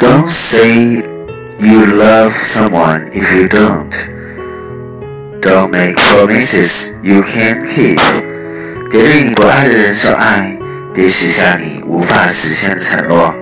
Don't say you love someone if you don't. Don't make promises you can't keep. 别对你不爱的人说爱，别许下你无法实现的承诺。